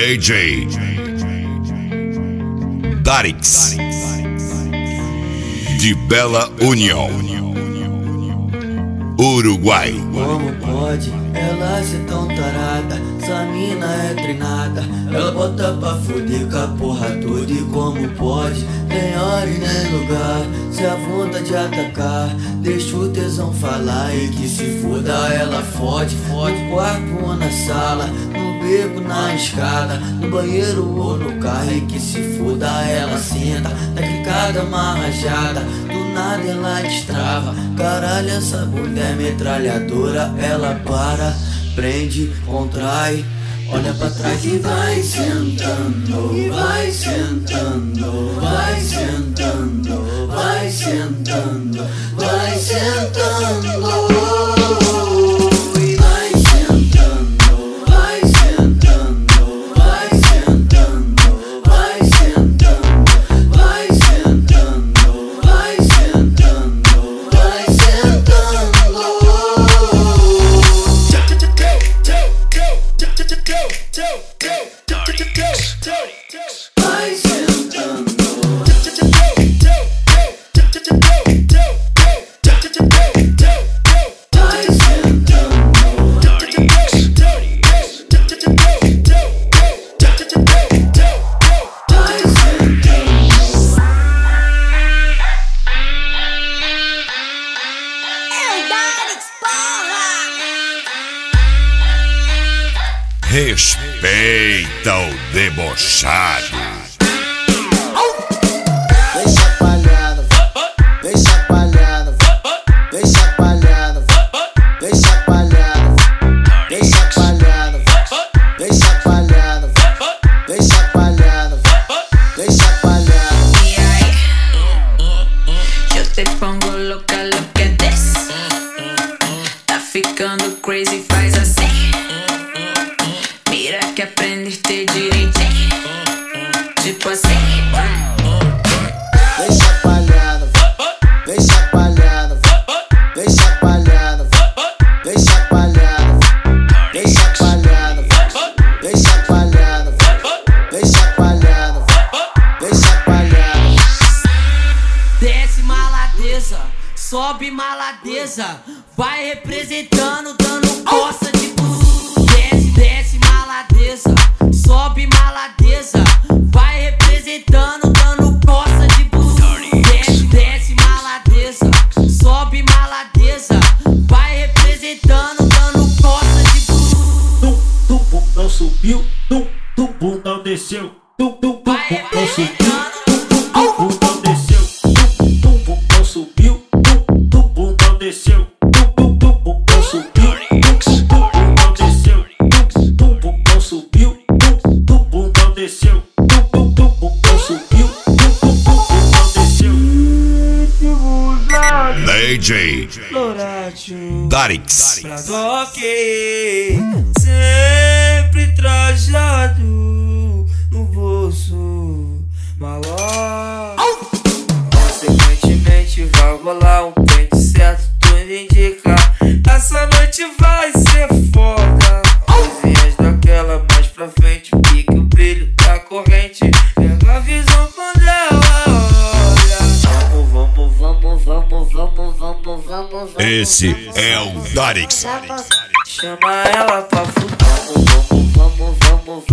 DJ Darix de Bela União, Uruguai. Como pode ela ser tão tarada? Essa mina é treinada. Ela bota pra fuder com a porra toda. E como pode? Nem hora e nem lugar. Se a vontade de atacar, deixa o tesão falar. E que se foda, ela fode, fode. Quarto na sala, no beco, na escada, no banheiro ou no carro. E que se foda, ela senta, na clicada marrajada. Do nada ela destrava. Caralho, essa mulher metralhadora, ela para, prende, contrai. Olha pra trás e vai sentando, vai sentando, vai Respeita o debochado. Vem chacoalhando, vem chacoalhando, vem chacoalhando, vem chacoalhando, vem chacoalhando, vem chacoalhando, vem chacoalhando, vem chacoalhando. Y ahí, yo te pongo loca lo que des. Tá ficando crazy, tipo assim. Deixa a palhada, deixa a palhada, deixa a palhada, deixa a palhada, deixa a palhada, deixa a palhada, deixa a palhada, deixa a palhada. Desce maladeza, sobe maladeza, vai representando, dando coça de subiu, tum, tum, bum, não desceu, tum, tum, tum, Vai bum, não subiu, tum, tum, bum, não desceu, tum, tum, bum, não subiu, tum, tum, bum, não desceu, tum, tum, tum, bum, não subiu, tum, tum, tum, bum, não desceu, tum, tum, bum, não subiu, tum, tum, bum, não desceu, tum, tum, tum, bum, não subiu, tum, tum, tum, bum, não desceu. DJ Darix Ok, sempre trajado no bolso malote. Consequentemente vai rolar um pente certo, tudo indica. Essa noite vai ser foda. Coisinhas daquela mais pra frente, pique o brilho da corrente. Pega a visão quando ela olha. Vamos, vamos, vamos, vamos, vamos, vamos, vamos, vamos. Esse é o Darix. Chama ela pra fuder. move,